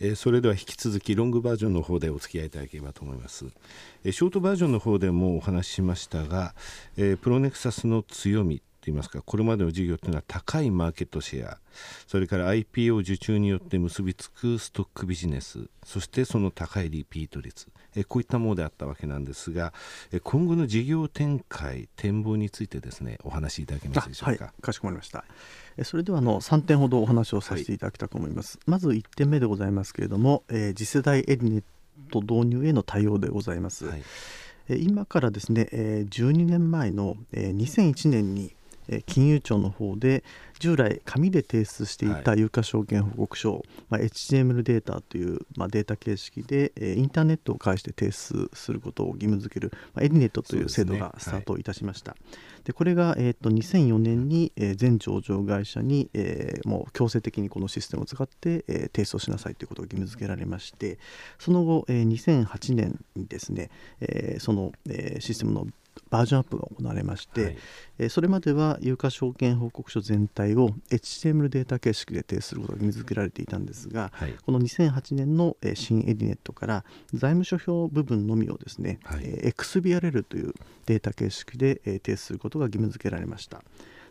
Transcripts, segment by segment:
えー、それでは引き続きロングバージョンの方でお付き合いいただければと思います、えー、ショートバージョンの方でもお話ししましたが、えー、プロネクサスの強みいいますかこれまでの事業というのは高いマーケットシェアそれから IPO 受注によって結びつくストックビジネスそしてその高いリピート率えこういったものであったわけなんですが今後の事業展開展望についてですねお話しいただけますでしょうか、はい、かしこまりました。それではあの3点ほどお話をさせていただきたいと思います、はい、まず1点目でございますけれども、えー、次世代エディネット導入への対応でございます、はい。今からですね12年前の2001年に金融庁の方で従来紙で提出していた有価証券報告書を、まあ、HTML データという、まあ、データ形式でインターネットを介して提出することを義務付ける、まあ、エディネットという制度がスタートいたしました。で、ねはい、これが、えーと、2004年に、えー、全上場会社に、えー、もう強制的にこのシステムを使って、えー、提出をしなさいということが義務付けられましてその後、えー、2008年にですね、えー、その、えー、システムのバージョンアップが行われまして、はい、えそれまでは有価証券報告書全体を HTML データ形式で提出することが義務付けられていたんですが、はい、この2008年の、え新エディネットから財務諸表部分のみをですね、はい、え XBRL というデータ形式で、え提出することが義務付けられました。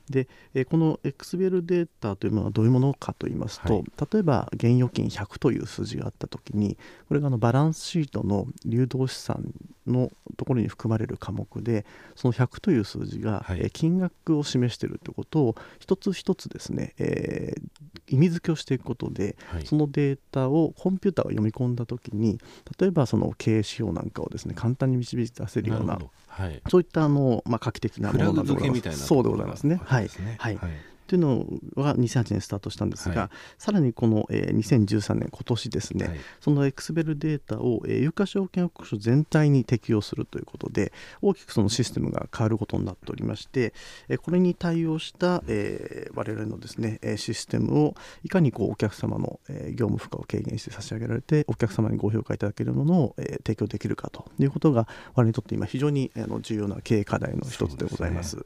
で、えこの XBL データというのはどういうものかといいますと、はい、例えば現預金100という数字があったときにこれがあのバランスシートの流動資産のところに含まれる科目でその100という数字が、はい、金額を示しているということを一つ一つですね、えー、意味付けをしていくことで、はい、そのデータをコンピューターが読み込んだときに例えばその経営指標なんかをですね簡単に導き出せるようなはい、そういったあの、まあ、画期的なものなんでございます。そうでございますね。はい、はい、というのが2008年スタートしたんですが、はい、さらにこの、えー、2013年今年ですね、はい、そのエクスベルデータを、えー、有価証券報告書全体に適用するということで大きくそのシステムが変わることになっておりまして、えー、これに対応した、えー、我々のですねシステムをいかにこうお客様の、えー、業務負荷を軽減して差し上げられてお客様にご評価いただけるものを、えー、提供できるかということが我々にとって今非常にあの重要な経営課題の一つでございます。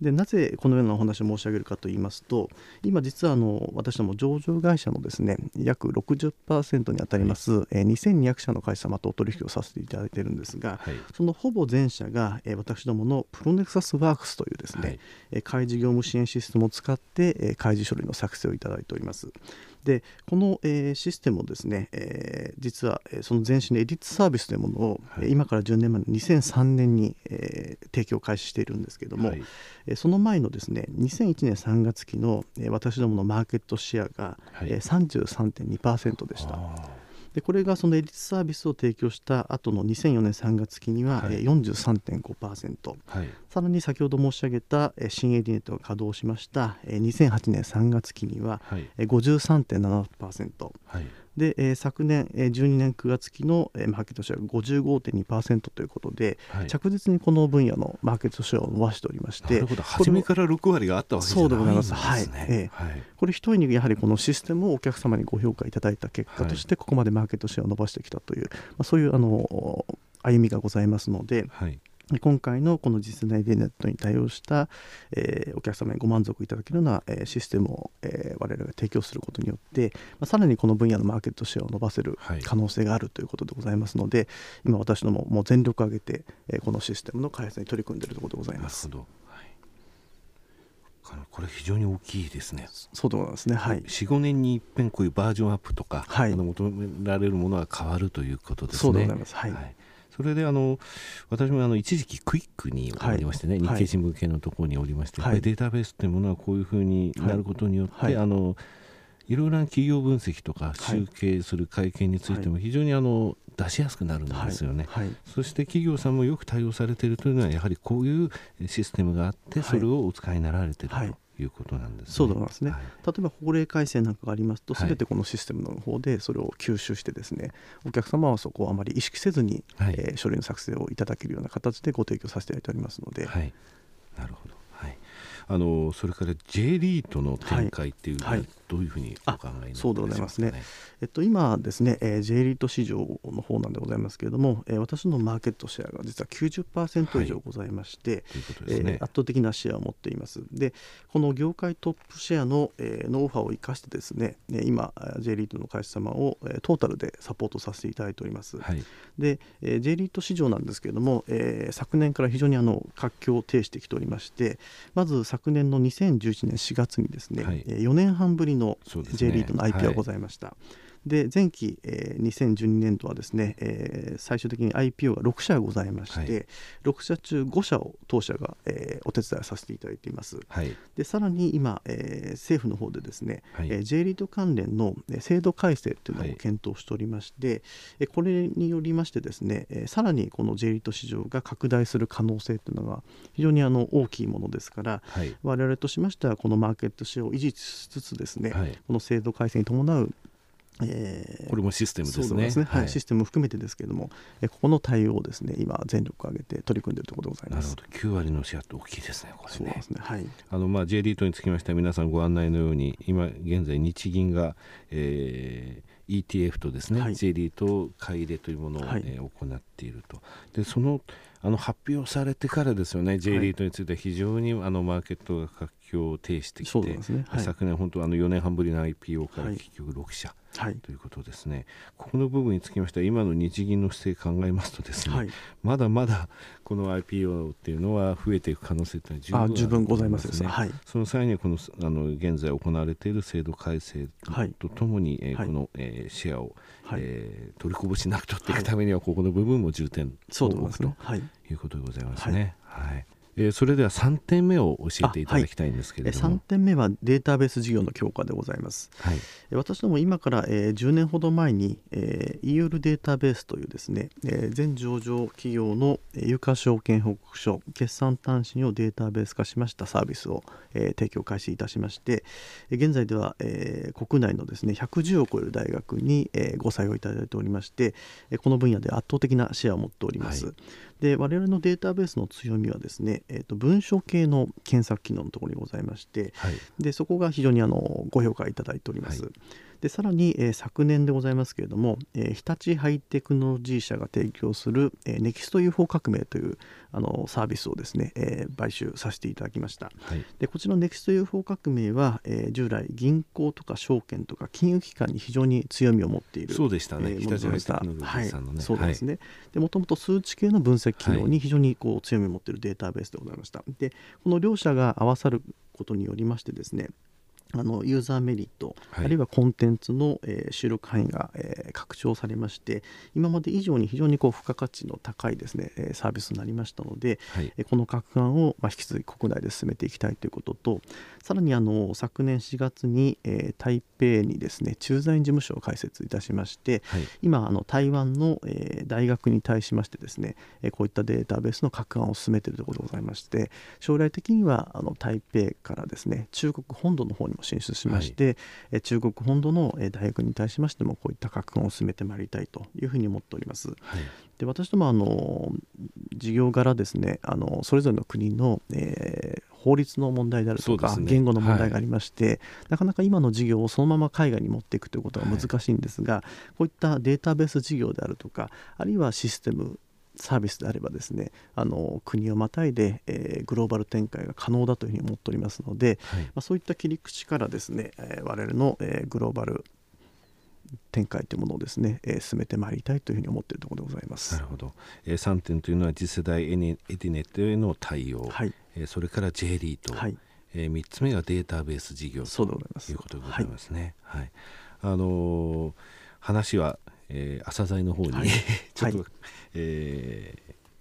でなぜこのようなお話を申し上げるかと言いますと今実はあの私ども上場会社のですね約60%にあたります、はい、えー、2200社の会社様とお取引をさせていただいているんですが、はい、そのほぼ全社が、えー、私どものプロネクサスワークスというですね、はい、開示業務支援システムを使って、えー、開示書類の作成をいただいております。でこの、えー、システムをですね、えー、実は、えー、その前身のエディットサービスというものを、はい、今から10年前の2003年に、えー、提供開始しているんですけれども、はい、えー、その前のですね2001年3月期の、えー、私どものマーケットシェアが、はい。えー、33.2%でした。でこれがそのエディットサービスを提供した後の2004年3月期には、はい、43.5%、はい、さらに先ほど申し上げた新エディネットが稼働しました2008年3月期には、はい、53.7%、はいで、えー、昨年、えー、12年9月期の、えー、マーケットシェアが55.2%ということで、はい、着実にこの分野のマーケットシェアを伸ばしておりまして初めから6割があったわけじゃないんですね。そうでございます、はい。えー、はい、これ一重にやはりこのシステムをお客様にご評価いただいた結果として、ここまでマーケットシェアを伸ばしてきたという、まあ、そういうあの歩みがございますので。はい今回のこの次世代デネットに対応した、えー、お客様にご満足いただけるような、えー、システムを、えー、我々が提供することによって、まあ、さらにこの分野のマーケットシェアを伸ばせる可能性があるということでございますので、はい、今私どももう全力を挙げて、えー、このシステムの開発に取り組んでいるところでございます。これ非常に大きいですね。そうでございますね。はい。四五年に一遍こういうバージョンアップとか、はい、求められるものが変わるということですね。そうでございます。はい、はいそれであの私もあの一時期クイックにおりましてね、はい、日経新聞系のところにおりまして、はい、データベースというものはこういうふうになることによって、はい、あのいろいろな企業分析とか集計する会見についても非常にあの出しやすくなるんですよね、そして企業さんもよく対応されているというのはやはりこういうシステムがあってそれをお使いになられていると。いうことなんです、ね、そうなんですね、はい、例えば法令改正なんかがありますと、すべてこのシステムの方でそれを吸収してですね、お客様はそこをあまり意識せずに、はい、えー、書類の作成をいただけるような形でご提供させていただいておりますので。はい、なるほどあのそれから J リートの展開っていうのは、はい、どういうふうにお考えにそうでございますね。えっと、今ですね、えー、J リート市場の方なんでございますけれども、えー、私のマーケットシェアが実は90%以上ございまして、はい、ね、えー、圧倒的なシェアを持っています。でこの業界トップシェアの、えー、ノウハウを生かしてですね今 J リートの会社様を、えー、トータルでサポートさせていただいております。はい、で、えー、J リート市場なんですけれども、えー、昨年から非常にあの活況を呈してきておりましてまず昨年の2011年4月にですね、はい、4年半ぶりの J リートの IP がございました。はいで前期、えー、2012年度はですね、えー、最終的に IPO が6社ございまして、はい、6社中5社を当社が、えー、お手伝いさせていただいています。はい、でさらに今、えー、政府の方でですね、はい、えー、J リート関連の制度改正というのを検討しておりまして、はい、これによりましてですね、えー、さらにこの J リート市場が拡大する可能性というのが非常にあの大きいものですから、はい、我々としましてはこのマーケットシェアを維持しつつですね、はい、この制度改正に伴うえー、これもシステムですね、ね、はい、システムも含めてですけれども、えー、ここの対応をですね今全力を挙げて取り組んでいるところでございます。なるほど。9割のシェアって大きいですねこれね。そうですね。はい。あのまあ J リートにつきましては皆さんご案内のように今現在日銀が、えー、ETF とですね、はい、J リート買い入れというものを、はい、えー、行っていると。でそのあの発表されてからですよね、J リートについて非常にあのマーケットが活況を呈してきて、ね。はい、昨年、本当あの4年半ぶりの IPO から結局6社、はい、ということですね、ここの部分につきましては、今の日銀の姿勢考えますと、ですね、はい、まだまだこの IPO っていうのは増えていく可能性というのは十分ございますね、はい、その際にこのあの現在行われている制度改正とともに、えー、この、えー、シェアを、はい、えー、取りこぼしなく取っていくためには、ここの部分も重点を置くということでございますね。はいえー、それでは3点目を教えていただきたいんですけれども、はい、3点目はデータベース事業の強化でございます、はい、私ども今から、えー、10年ほど前に、えー、EUR データベースというですね、えー、全上場企業の有価証券報告書決算単身をデータベース化しましたサービスを、えー、提供開始いたしまして現在では、えー、国内のですね110を超える大学に、えー、ご採用いただいておりましてこの分野で圧倒的なシェアを持っております、はいで我々のデータベースの強みはですね、えーと、文書系の検索機能のところにございまして、はい、でそこが非常にあのご評価いただいております。はいでさらに、えー、昨年でございますけれども、えー、日立ハイテクノロジー社が提供する、えー、ネキスト UFO 革命というあのサービスをですね、えー、買収させていただきました、はい、でこちらのネクスト UFO 革命は、えー、従来銀行とか証券とか金融機関に非常に強みを持っているそうでしたね、えー、日立ハイテクノロジーさんのね、はい、そうですね、はい、でもともと数値系の分析機能に非常にこう強みを持っているデータベースでございました。でこの両者が合わさることによりましてですねあのユーザーメリット、はい、あるいはコンテンツの、えー、収録範囲が、えー、拡張されまして今まで以上に非常にこう付加価値の高いですね、えー、サービスになりましたので、はい、えこの拡案を、まあ、引き続き国内で進めていきたいということとさらにあの昨年4月に、え台北にですね駐在員事務所を開設いたしまして、はい、今あの台湾の、え大学に対しましてですね、えこういったデータベースの拡案を進めているとことでございまして将来的にはあの台北からですね中国本土の方にも進出しまして、はい、中国本土の大学に対しましてもこういった格好を進めてまいりたいというふうに思っております。はい、で私どもあの事業柄ですねあのそれぞれの国の、えー、法律の問題であるとか、ね、言語の問題がありまして、はい、なかなか今の事業をそのまま海外に持っていくということが難しいんですが、はい、こういったデータベース事業であるとかあるいはシステムサービスであればですねあの国をまたいで、えー、グローバル展開が可能だというふうに思っておりますので、はい、まあ、そういった切り口からですね、えー、我々の、えー、グローバル展開というものをですね、えー、進めてまいりたいというふうに思っているところでございます。なるほど。えー、3点というのは次世代エネエディネットへの対応、はい、えー、それから J リート、はい、えー、3つ目がデータベース事業ということでございますね。はい、はい、あのー、話はえー、朝剤の方に、はい、ちょっと、はい、え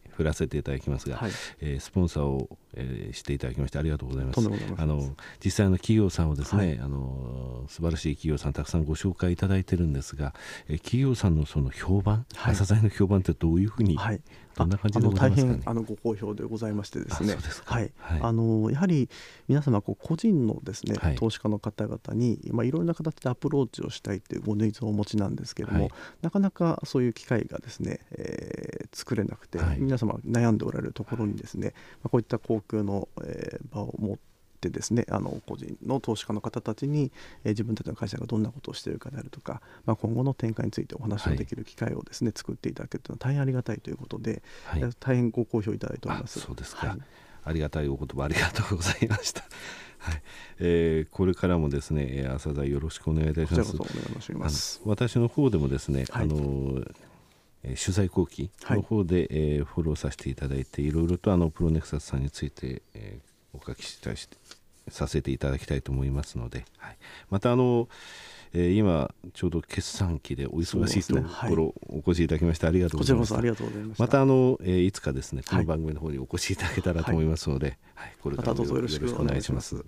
ー、振らせていただきますが、はい、えー、スポンサーを、えー、していただきましてありがとうございます。あの実際の企業さんをですね、はい、あの素晴らしい企業さんたくさんご紹介いただいてるんですが、えー、企業さんのその評判、はい、朝剤の評判ってどういうふうに、はい、どんな感じでございますか、ね、大変あのご好評でございましてですね。はい、はい、あのやはり皆様こう個人のですね、はい、投資家の方々に、まあ、いろいろな形でアプローチをしたいというごニーズをお持ちなんですけれども、はい、なかなかそういう機会がですね、えー、作れなくて、皆様悩んでおられるところにですね、まあ、こういった航空の、えー、場を持ってですねあの個人の投資家の方たちに、えー、自分たちの会社がどんなことをしているかであるとか、まあ、今後の展開についてお話をできる機会をですね、はい、作っていただけるというのは大変ありがたいということで、はい、大変ご好評いただいております。そうですか、はい、ありがたいお言葉ありがとうございました。はい。えー、これからもですね朝田よろしくお願いいたします。ます。私の方でもですね、はい、あの取材後期の方で、はい、えー、フォローさせていただいていろいろとあのプロネクサスさんについて、えー、お書きしたしさせていただきたいと思いますので、はい、またあの、えー、今ちょうど決算期でお忙しいところ、お越しいただきましてありがとうございます。また。あの、えー、いつかですねこの番組の方にお越しいただけたらと思いますので、はい、はい、これからもよろしくお願いします。